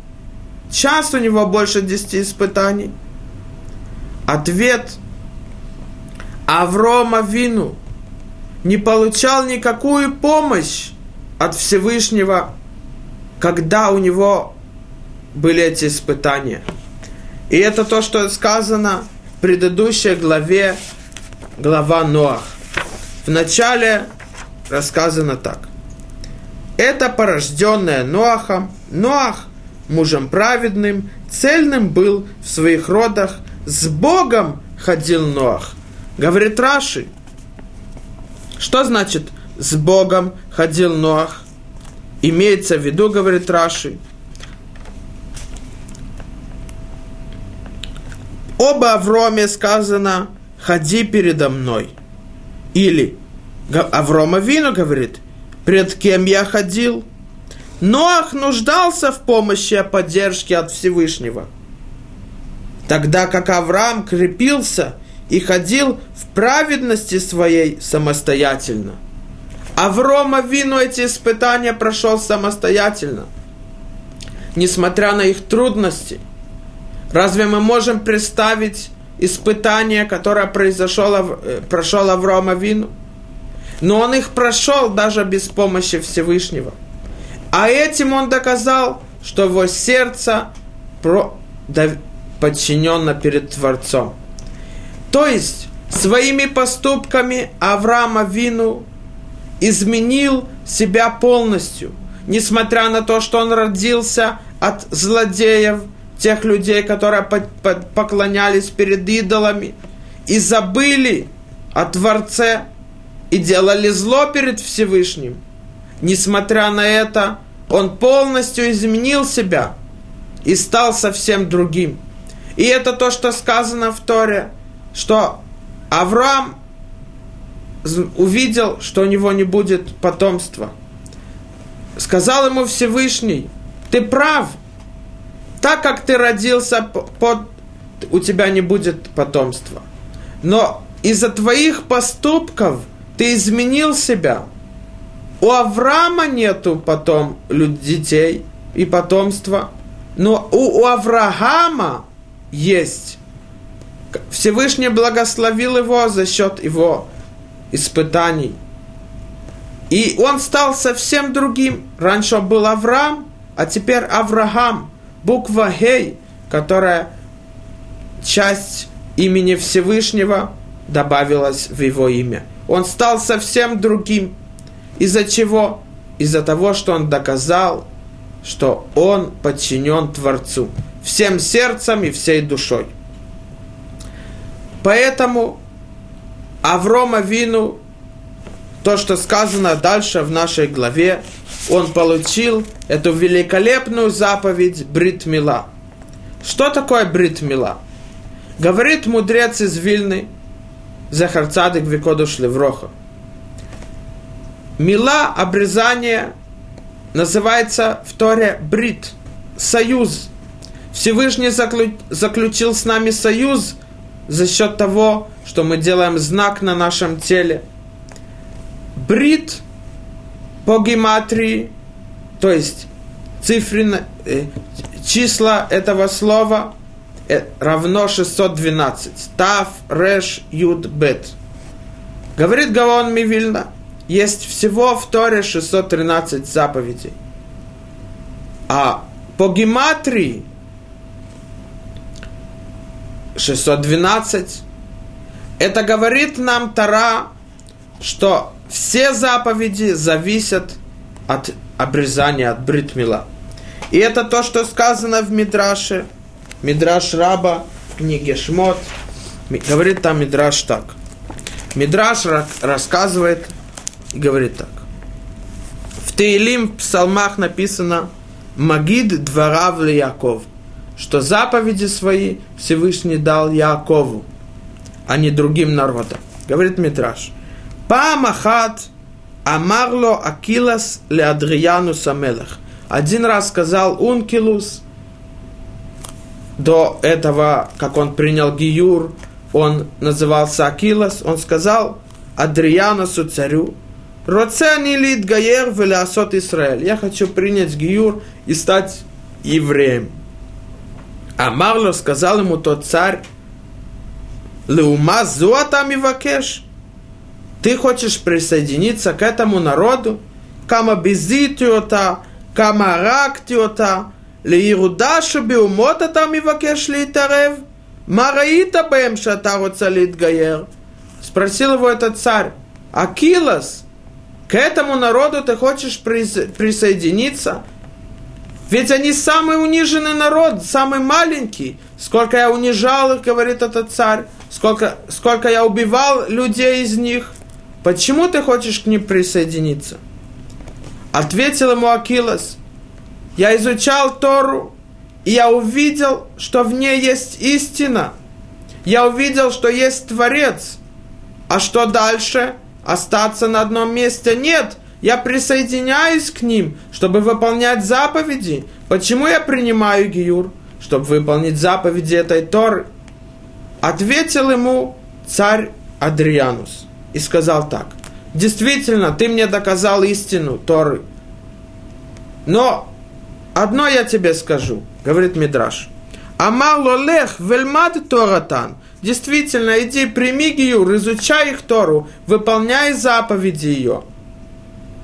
час у него больше 10 испытаний. Ответ Аврома Вину не получал никакую помощь от Всевышнего, когда у него были эти испытания. И это то, что сказано в предыдущей главе, глава Ноах. В начале рассказано так. Это порожденное Ноахом, Ноах, мужем праведным, цельным был в своих родах, с Богом ходил Ноах. Говорит Раши. Что значит с Богом ходил Ноах? Имеется в виду, говорит Раши, об Авроме сказано «ходи передо мной». Или Аврома Вину говорит «пред кем я ходил?» Ноах нуждался в помощи и поддержке от Всевышнего. Тогда как Авраам крепился и ходил в праведности своей самостоятельно. Аврома Вину эти испытания прошел самостоятельно. Несмотря на их трудности. Разве мы можем представить испытание, которое произошло, э, прошел Аврома Вину? Но он их прошел даже без помощи Всевышнего – а этим он доказал, что его сердце подчинено перед Творцом. То есть, своими поступками Авраама Вину изменил себя полностью, несмотря на то, что он родился от злодеев, тех людей, которые поклонялись перед идолами, и забыли о Творце, и делали зло перед Всевышним – Несмотря на это, он полностью изменил себя и стал совсем другим. И это то, что сказано в Торе, что Авраам увидел, что у него не будет потомства. Сказал ему Всевышний, ты прав, так как ты родился, под, у тебя не будет потомства. Но из-за твоих поступков ты изменил себя – у Авраама нету потом детей и потомства, но у, у Авраама есть. Всевышний благословил его за счет его испытаний. И он стал совсем другим. Раньше был Авраам, а теперь Авраам. Буква Гей, которая часть имени Всевышнего добавилась в его имя. Он стал совсем другим. Из-за чего? Из-за того, что он доказал, что он подчинен Творцу всем сердцем и всей душой. Поэтому Аврома Вину, то, что сказано дальше в нашей главе, он получил эту великолепную заповедь Брит Мила. Что такое Брит Мила? Говорит мудрец из Вильны, Захарцадык Викодуш Левроха – Мила обрезание называется в Торе брит, союз. Всевышний заключил с нами союз за счет того, что мы делаем знак на нашем теле. Брит по гематрии, то есть цифры, э, числа этого слова э, равно 612. Тав, Реш, Юд, Бет. Говорит Гаон Мивильна – есть всего в Торе 613 заповедей. А по гематрии 612. Это говорит нам Тара, что все заповеди зависят от обрезания, от бритмила. И это то, что сказано в Мидраше, Мидраш Раба, книге Шмот. Говорит там Мидраш так. Мидраш рассказывает и говорит так. В Теилим, в псалмах написано «Магид дворав Яков», что заповеди свои Всевышний дал Якову, а не другим народам. Говорит Митраш. Памахат Амарло Акилас ле Адрияну Самелах. Один раз сказал Ункилус, до этого, как он принял Гиюр, он назывался Акилас, он сказал Адрианусу царю, Роцани лид гаер велясот Израиль. Я хочу принять гиюр и стать евреем. А Марло сказал ему тот царь, Леума зуатам и вакеш. Ты хочешь присоединиться к этому народу? Кама безитиота, кама рактиота, ליהודה באומות אתה מבקש להתערב? מה ראית בהם שאתה רוצה להתגייר? Спросил его этот царь. Акилос, к этому народу ты хочешь присоединиться? Ведь они самый униженный народ, самый маленький. Сколько я унижал их, говорит этот царь. Сколько, сколько я убивал людей из них. Почему ты хочешь к ним присоединиться? Ответил ему Акилос. Я изучал Тору, и я увидел, что в ней есть истина. Я увидел, что есть Творец. А что дальше? Остаться на одном месте? Нет. Я присоединяюсь к ним, чтобы выполнять заповеди. Почему я принимаю Гиюр? Чтобы выполнить заповеди этой Торы. Ответил ему царь Адрианус и сказал так. Действительно, ты мне доказал истину Торы. Но одно я тебе скажу, говорит Мидраш. Амар лолех вельмад торатан. Действительно, иди, прими гиюр, изучай их Тору, выполняй заповеди ее.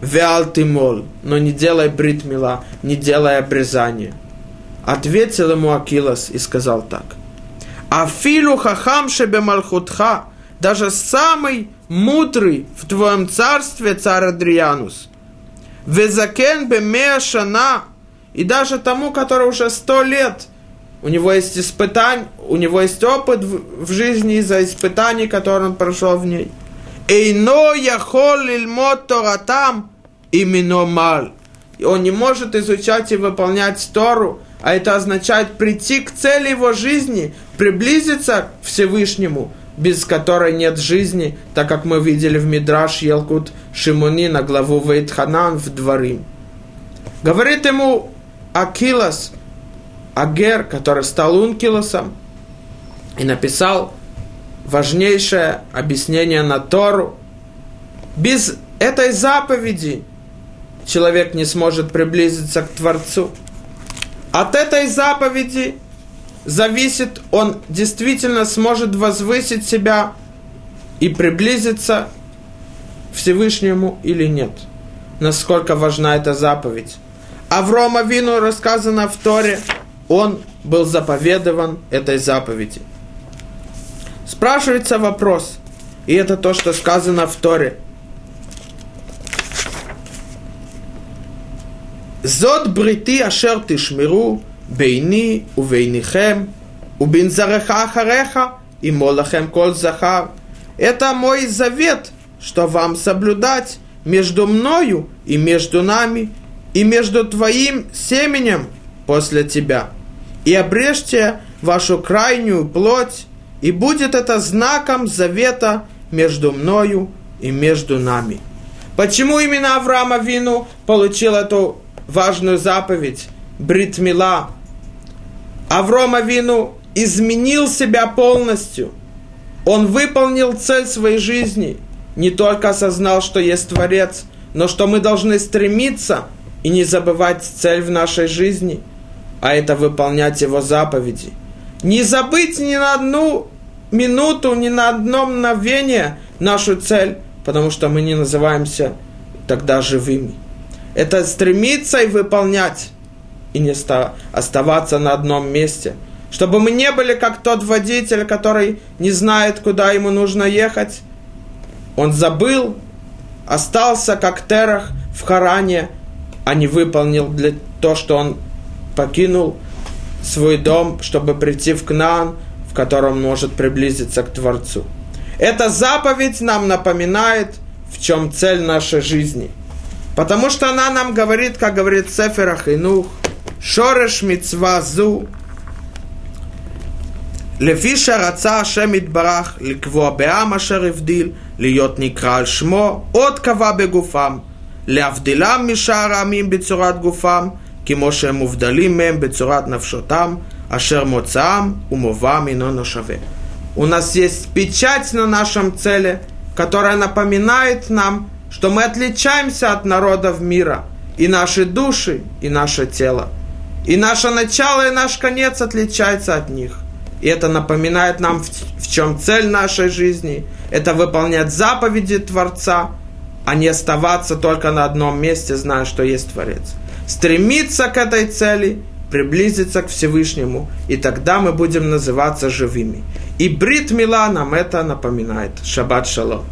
Веал ты мол, но не делай бритмила, не делай обрезания. Ответил ему Акилос и сказал так. Афилу хахам шебе малхутха, даже самый мудрый в твоем царстве, царь Адрианус. Везакен бе шана, и даже тому, который уже сто лет, у него есть испытание, у него есть опыт в, в жизни из-за испытаний, которые он прошел в ней. Эйно яхол лильмот торатам именно мал. И он не может изучать и выполнять Тору, а это означает прийти к цели его жизни, приблизиться к Всевышнему – без которой нет жизни, так как мы видели в Мидраш Елкут Шимони на главу Вейтханан в Дворим. Говорит ему Акилос, Агер, который стал Ункилосом, и написал важнейшее объяснение на Тору. Без этой заповеди человек не сможет приблизиться к Творцу. От этой заповеди зависит, он действительно сможет возвысить себя и приблизиться к Всевышнему или нет. Насколько важна эта заповедь. Аврома Вину рассказано в Торе, он был заповедован этой заповеди. Спрашивается вопрос, и это то, что сказано в Торе. Зод брити ашер тишмиру бейни увейнихем убин зареха хареха и молахем коль захар. Это мой завет, что вам соблюдать между мною и между нами, и между твоим семенем после тебя. И обрежьте вашу крайнюю плоть, и будет это знаком завета между мною и между нами. Почему именно Авраама Вину получил эту важную заповедь? Бритмила. Аврома Вину изменил себя полностью. Он выполнил цель своей жизни. Не только осознал, что есть Творец, но что мы должны стремиться и не забывать цель в нашей жизни, а это выполнять Его заповеди. Не забыть ни на одну минуту, ни на одно мгновение нашу цель, потому что мы не называемся тогда живыми. Это стремиться и выполнять и не оставаться на одном месте. Чтобы мы не были как тот водитель, который не знает, куда ему нужно ехать. Он забыл, остался как Терах в Харане, а не выполнил для то, что он покинул свой дом, чтобы прийти в Кнаан, в котором может приблизиться к Творцу. Эта заповедь нам напоминает, в чем цель нашей жизни. Потому что она нам говорит, как говорит Сефер Ахинух, שורש מצווה זו, לפי שרצה השם יתברך לקבוע בעם אשר הבדיל, להיות נקרא על שמו, עוד קבע בגופם, להבדילם משאר העמים בצורת גופם, כמו שהם מובדלים מהם בצורת נפשותם, אשר מוצאם ומובאם אינו שווה. У нас есть печать на нашем целе, которая напоминает нам, что мы отличаемся от народов мира, и наши души, и наше тело. И наше начало и наш конец отличается от них. И это напоминает нам, в чем цель нашей жизни. Это выполнять заповеди Творца, а не оставаться только на одном месте, зная, что есть Творец. Стремиться к этой цели, приблизиться к Всевышнему, и тогда мы будем называться живыми. И Брит Мила нам это напоминает. Шаббат шалом.